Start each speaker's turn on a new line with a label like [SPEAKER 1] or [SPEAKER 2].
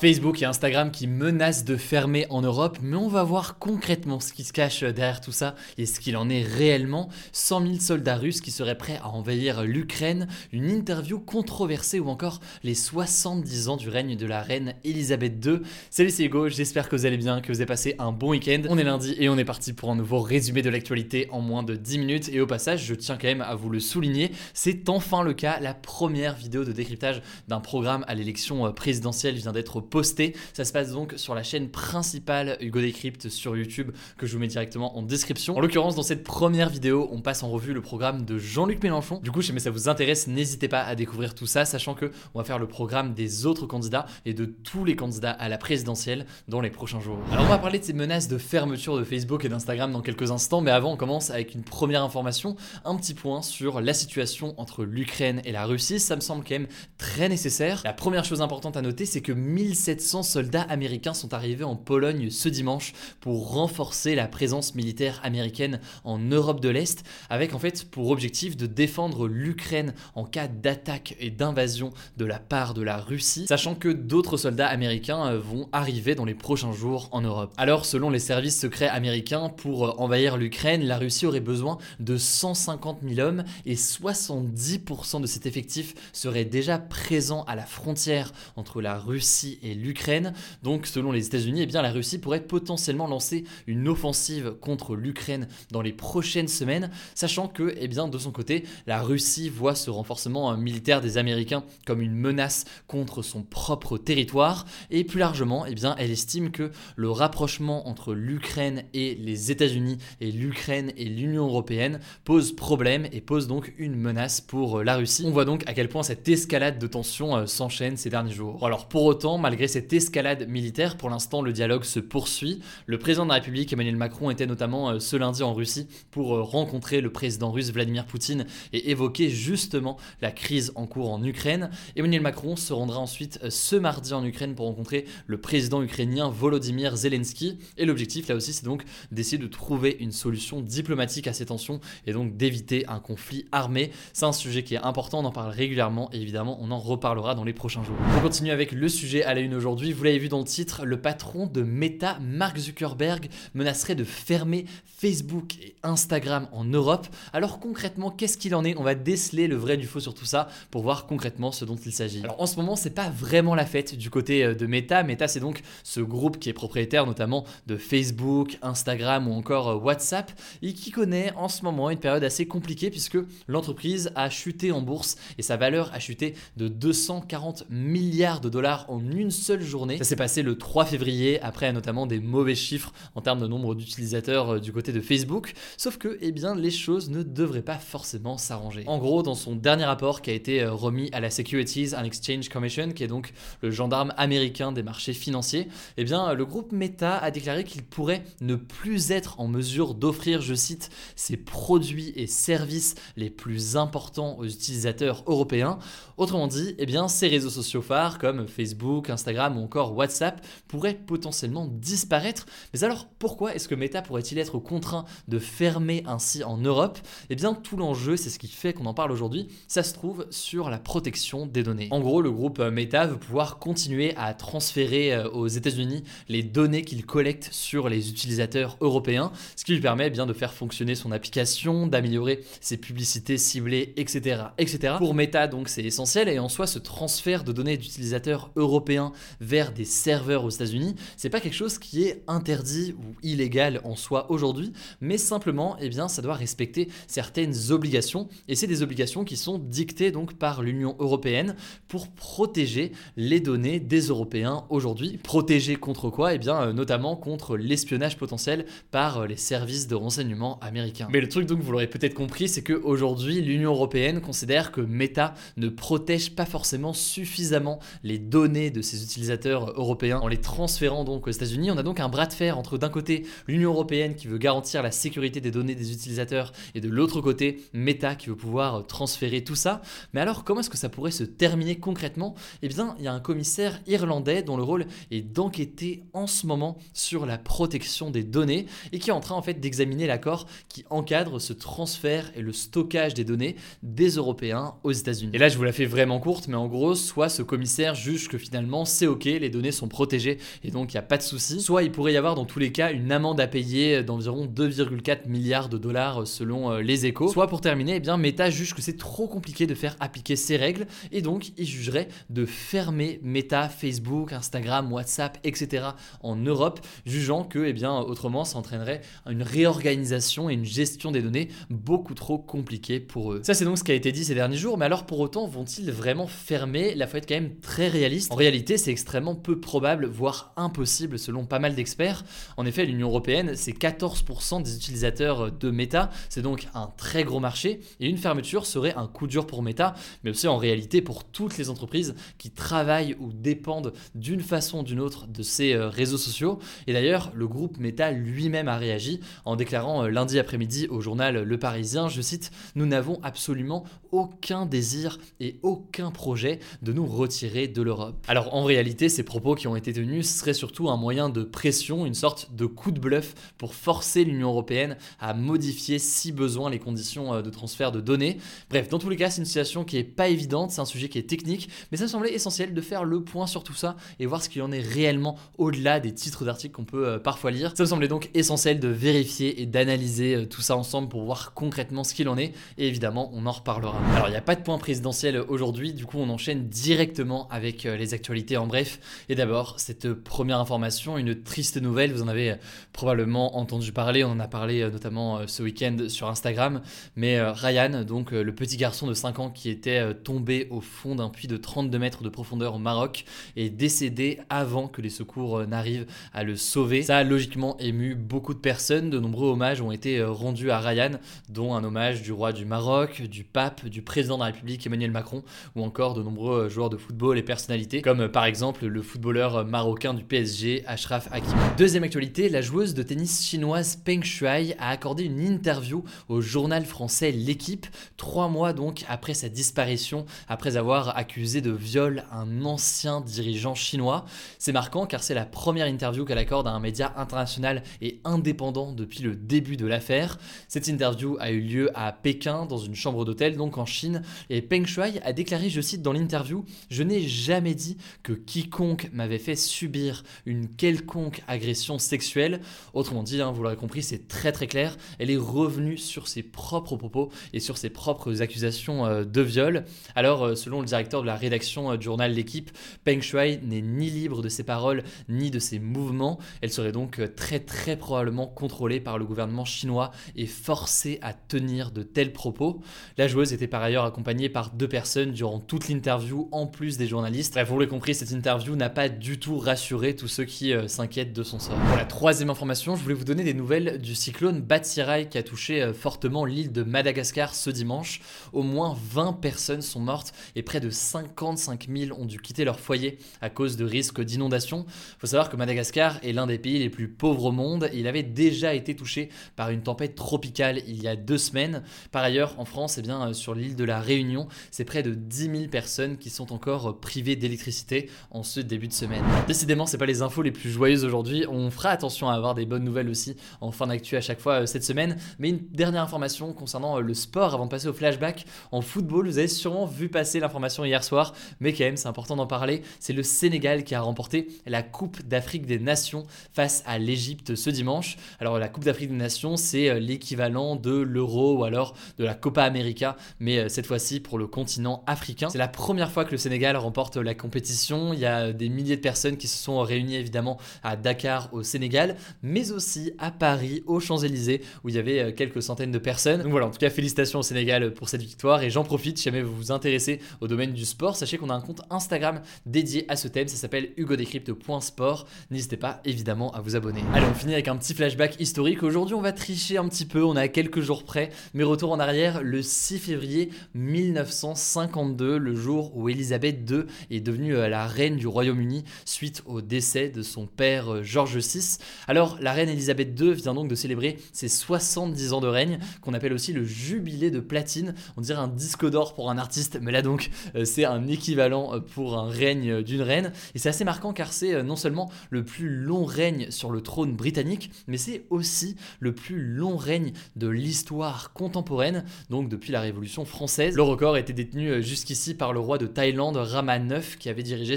[SPEAKER 1] Facebook et Instagram qui menacent de fermer en Europe, mais on va voir concrètement ce qui se cache derrière tout ça et ce qu'il en est réellement. 100 000 soldats russes qui seraient prêts à envahir l'Ukraine, une interview controversée ou encore les 70 ans du règne de la reine Elisabeth II. Salut c'est Hugo, j'espère que vous allez bien, que vous avez passé un bon week-end. On est lundi et on est parti pour un nouveau résumé de l'actualité en moins de 10 minutes et au passage je tiens quand même à vous le souligner, c'est enfin le cas, la première vidéo de décryptage d'un programme à l'élection présidentielle vient d'être posté. Ça se passe donc sur la chaîne principale Hugo Décrypte sur YouTube que je vous mets directement en description. En l'occurrence, dans cette première vidéo, on passe en revue le programme de Jean-Luc Mélenchon. Du coup, si ça vous intéresse, n'hésitez pas à découvrir tout ça, sachant que on va faire le programme des autres candidats et de tous les candidats à la présidentielle dans les prochains jours. Alors, on va parler de ces menaces de fermeture de Facebook et d'Instagram dans quelques instants, mais avant, on commence avec une première information, un petit point sur la situation entre l'Ukraine et la Russie. Ça me semble quand même très nécessaire. La première chose importante à noter, c'est que 1700 soldats américains sont arrivés en Pologne ce dimanche pour renforcer la présence militaire américaine en Europe de l'Est, avec en fait pour objectif de défendre l'Ukraine en cas d'attaque et d'invasion de la part de la Russie, sachant que d'autres soldats américains euh, vont arriver dans les prochains jours en Europe. Alors, selon les services secrets américains, pour euh, envahir l'Ukraine, la Russie aurait besoin de 150 000 hommes et 70% de cet effectif serait déjà présent à la frontière entre la Russie et l'Ukraine. Donc, selon les États-Unis, eh bien, la Russie pourrait potentiellement lancer une offensive contre l'Ukraine dans les prochaines semaines, sachant que, eh bien, de son côté, la Russie voit ce renforcement militaire des Américains comme une menace contre son propre territoire, et plus largement, eh bien, elle estime que le rapprochement entre l'Ukraine et les États-Unis et l'Ukraine et l'Union européenne pose problème et pose donc une menace pour la Russie. On voit donc à quel point cette escalade de tensions euh, s'enchaîne ces derniers jours. Alors pour autant, malgré cette escalade militaire, pour l'instant le dialogue se poursuit. Le président de la République Emmanuel Macron était notamment euh, ce lundi en Russie pour euh, rencontrer le président russe Vladimir Poutine et évoquer justement la crise en cours en Ukraine. Emmanuel Macron se rendra ensuite ce mardi en Ukraine pour rencontrer le président ukrainien Volodymyr Zelensky. Et l'objectif là aussi c'est donc d'essayer de trouver une solution diplomatique à ces tensions et donc d'éviter un conflit armé. C'est un sujet qui est important, on en parle régulièrement et évidemment on en reparlera dans les prochains jours. On continue avec le sujet à la une aujourd'hui. Vous l'avez vu dans le titre, le patron de Meta, Mark Zuckerberg, menacerait de fermer Facebook et Instagram en Europe. Alors concrètement, qu'est-ce qu'il en est? On va déceler le vrai du faux sur tout ça pour voir concrètement ce dont il s'agit. En ce moment, c'est pas vraiment la fête du côté euh, de Meta. Meta, c'est donc ce groupe qui est propriétaire notamment de Facebook, Instagram ou encore euh, WhatsApp et qui connaît en ce moment une période assez compliquée puisque l'entreprise a chuté en bourse et sa valeur a chuté de 240 milliards de dollars en une seule journée. Ça s'est passé le 3 février après notamment des mauvais chiffres en termes de nombre d'utilisateurs euh, du côté de Facebook. Sauf que, eh bien, les choses ne devraient pas forcément s'arranger. En gros, dans son dernier rapport qui a été euh, remis à la Securities and Exchange Commission, qui est donc le gendarme américain des marchés financiers, eh bien, le groupe Meta a déclaré qu'il pourrait ne plus être en mesure d'offrir, je cite, ses produits et services les plus importants aux utilisateurs européens. Autrement dit, eh bien, ces réseaux sociaux phares comme Facebook, Instagram ou encore WhatsApp pourraient potentiellement disparaître. Mais alors, pourquoi est-ce que Meta pourrait-il être contraint de fermer ainsi en Europe? Eh bien, tout l'enjeu, c'est ce qui fait qu'on en parle aujourd'hui, ça se trouve sur la protection des données. En gros, le groupe Meta veut pouvoir continuer à transférer euh, aux États-Unis les données qu'il collecte sur les utilisateurs européens, ce qui lui permet eh bien de faire fonctionner son application, d'améliorer ses publicités ciblées, etc., etc. Pour Meta, donc, c'est essentiel et en soi, ce transfert de données d'utilisateurs européens Vers des serveurs aux États-Unis, c'est pas quelque chose qui est interdit ou illégal en soi aujourd'hui, mais simplement, eh bien, ça doit respecter certaines obligations, et c'est des obligations qui sont dictées donc par l'Union européenne pour protéger les données des Européens aujourd'hui. Protéger contre quoi? Eh bien, euh, notamment contre l'espionnage potentiel par euh, les services de renseignement américains. Mais le truc donc, vous l'aurez peut-être compris, c'est qu'aujourd'hui, l'Union européenne considère que Meta ne protège pas forcément suffisamment les données de ses utilisateurs européens en les transférant donc aux États-Unis. On a donc un bras de fer entre d'un côté l'Union européenne qui veut garantir la sécurité des données des utilisateurs et de l'autre côté Meta qui veut pouvoir transférer tout ça. Mais alors comment est-ce que ça pourrait se terminer concrètement? Eh bien, il y a un commissaire irlandais dont le rôle est d'enquêter en ce moment sur la protection des données et qui est en train en fait d'examiner l'accord qui encadre ce transfert et le stockage des données des Européens aux États-Unis. Et là, je vous la fais vraiment courte, mais en gros, soit ce commissaire juge que finalement c'est ok, les données sont protégées et donc il n'y a pas de souci, soit il pourrait y avoir dans tous les cas une amende à payer d'environ 2,4 milliards de dollars selon euh, les échos. Soit pour terminer, eh Meta juge que c'est trop compliqué de faire appliquer ces règles et donc il jugerait de fermer Meta, Facebook, Instagram, WhatsApp, etc. en Europe, jugeant que, eh autrement, ça entraînerait une réorganisation et une gestion des données beaucoup trop compliquée pour eux. Ça, c'est donc ce qui a été dit ces derniers jours, mais alors pour autant, vont-ils vraiment fermer La faut être quand même très réaliste? En réalité, c'est extrêmement peu probable, voire impossible selon pas mal d'experts. En effet, l'Union européenne, c'est 14% des utilisateurs de Meta, c'est donc un très gros marché, et une fermeture serait un coup dur pour Meta, mais aussi en réalité pour toutes les entreprises qui travaillent ou dépendent d'une façon ou d'une autre de ces euh, réseaux sociaux. Et d'ailleurs, le groupe Meta lui-même a réagi en déclarant euh, lundi après-midi au journal Le Parisien, je cite, Nous n'avons absolument aucun désir et aucun projet de nous retirer de l'Europe. Alors réalité, ces propos qui ont été tenus seraient surtout un moyen de pression, une sorte de coup de bluff pour forcer l'Union européenne à modifier si besoin les conditions euh, de transfert de données. Bref, dans tous les cas, c'est une situation qui est pas évidente, c'est un sujet qui est technique, mais ça me semblait essentiel de faire le point sur tout ça et voir ce qu'il en est réellement au-delà des titres d'articles qu'on peut euh, parfois lire. Ça me semblait donc essentiel de vérifier et d'analyser euh, tout ça ensemble pour voir concrètement ce qu'il en est et évidemment on en reparlera. Alors il n'y a pas de point présidentiel aujourd'hui, du coup on enchaîne directement avec les actualités en bref. Et d'abord, cette première information, une triste nouvelle, vous en avez probablement entendu parler, on en a parlé notamment ce week-end sur Instagram, mais Ryan, donc le petit garçon de 5 ans qui était tombé au fond d'un puits de 32 mètres de profondeur au Maroc, est décédé avant que les secours n'arrivent à le sauver. Ça a logiquement ému beaucoup de personnes, de nombreux hommages ont été rendus à Ryan, dont un hommage du roi du Maroc, du pape, du président de la République Emmanuel Macron, ou encore de nombreux joueurs de football et personnalités, comme par exemple le footballeur marocain du PSG, Ashraf Hakimi. Deuxième actualité, la joueuse de tennis chinoise Peng Shuai a accordé une interview au journal français L'équipe, trois mois donc après sa disparition, après avoir accusé de viol un ancien dirigeant chinois. C'est marquant car c'est la première interview qu'elle accorde à un média international et indépendant depuis le début de l'affaire. Cette interview a eu lieu à Pékin, dans une chambre d'hôtel, donc en Chine, et Peng Shuai a déclaré, je cite dans l'interview, Je n'ai jamais dit que quiconque m'avait fait subir une quelconque agression sexuelle. Autrement dit, hein, vous l'aurez compris, c'est très très clair, elle est revenue sur ses propres propos et sur ses propres accusations euh, de viol. Alors, euh, selon le directeur de la rédaction euh, du journal L'équipe, Peng Shuai n'est ni libre de ses paroles ni de ses mouvements. Elle serait donc très très probablement contrôlée par le gouvernement chinois et forcée à tenir de tels propos. La joueuse était par ailleurs accompagnée par deux personnes durant toute l'interview, en plus des journalistes. Vous l'avez compris, cette interview n'a pas du tout rassuré tous ceux qui s'inquiètent de son sort. Pour la troisième information, je voulais vous donner des nouvelles du cyclone Batsirai qui a touché fortement l'île de Madagascar ce dimanche. Au moins 20 personnes sont mortes et près de 55 000 ont dû quitter leur foyer à cause de risques d'inondation. Il faut savoir que Madagascar est l'un des pays les plus pauvres au monde il avait déjà été touché par une tempête tropicale il y a deux semaines. Par ailleurs, en France, eh bien, sur l'île de la Réunion, c'est près de 10 000 personnes qui sont encore privées d'électricité en ce début de semaine. Décidément, c'est pas les infos les plus joyeuses aujourd'hui. On fera attention à avoir des bonnes nouvelles aussi en fin d'actu à chaque fois euh, cette semaine. Mais une dernière information concernant euh, le sport avant de passer au flashback. En football, vous avez sûrement vu passer l'information hier soir, mais quand même, c'est important d'en parler. C'est le Sénégal qui a remporté la Coupe d'Afrique des Nations face à l'Égypte ce dimanche. Alors, la Coupe d'Afrique des Nations, c'est euh, l'équivalent de l'Euro ou alors de la Copa América, mais cette fois-ci pour le continent africain. C'est la première fois que le Sénégal remporte la compétition Il y a des milliers de personnes qui se sont réunies évidemment à Dakar au Sénégal, mais aussi à Paris, aux Champs-Élysées, où il y avait euh, quelques centaines de personnes. Donc voilà, en tout cas, félicitations au Sénégal pour cette victoire. Et j'en profite, si jamais vous vous intéressez au domaine du sport, sachez qu'on a un compte Instagram dédié à ce thème. Ça s'appelle hugodécrypte.sport. N'hésitez pas évidemment à vous abonner. Allez, on finit avec un petit flashback historique. Aujourd'hui, on va tricher un petit peu. On a quelques jours près, mais retour en arrière le 6 février 1952, le jour où Elisabeth II est devenue euh, la reine du Royaume-Uni suite au décès de son père euh, George VI. Alors, la reine Elisabeth II vient donc de célébrer ses 70 ans de règne, qu'on appelle aussi le jubilé de platine. On dirait un disque d'or pour un artiste, mais là donc, euh, c'est un équivalent pour un règne d'une reine. Et c'est assez marquant car c'est non seulement le plus long règne sur le trône britannique, mais c'est aussi le plus long règne de l'histoire contemporaine, donc depuis la Révolution française. Le record était détenu jusqu'ici par le roi de Thaïlande, Rama IX, qui avait dirigé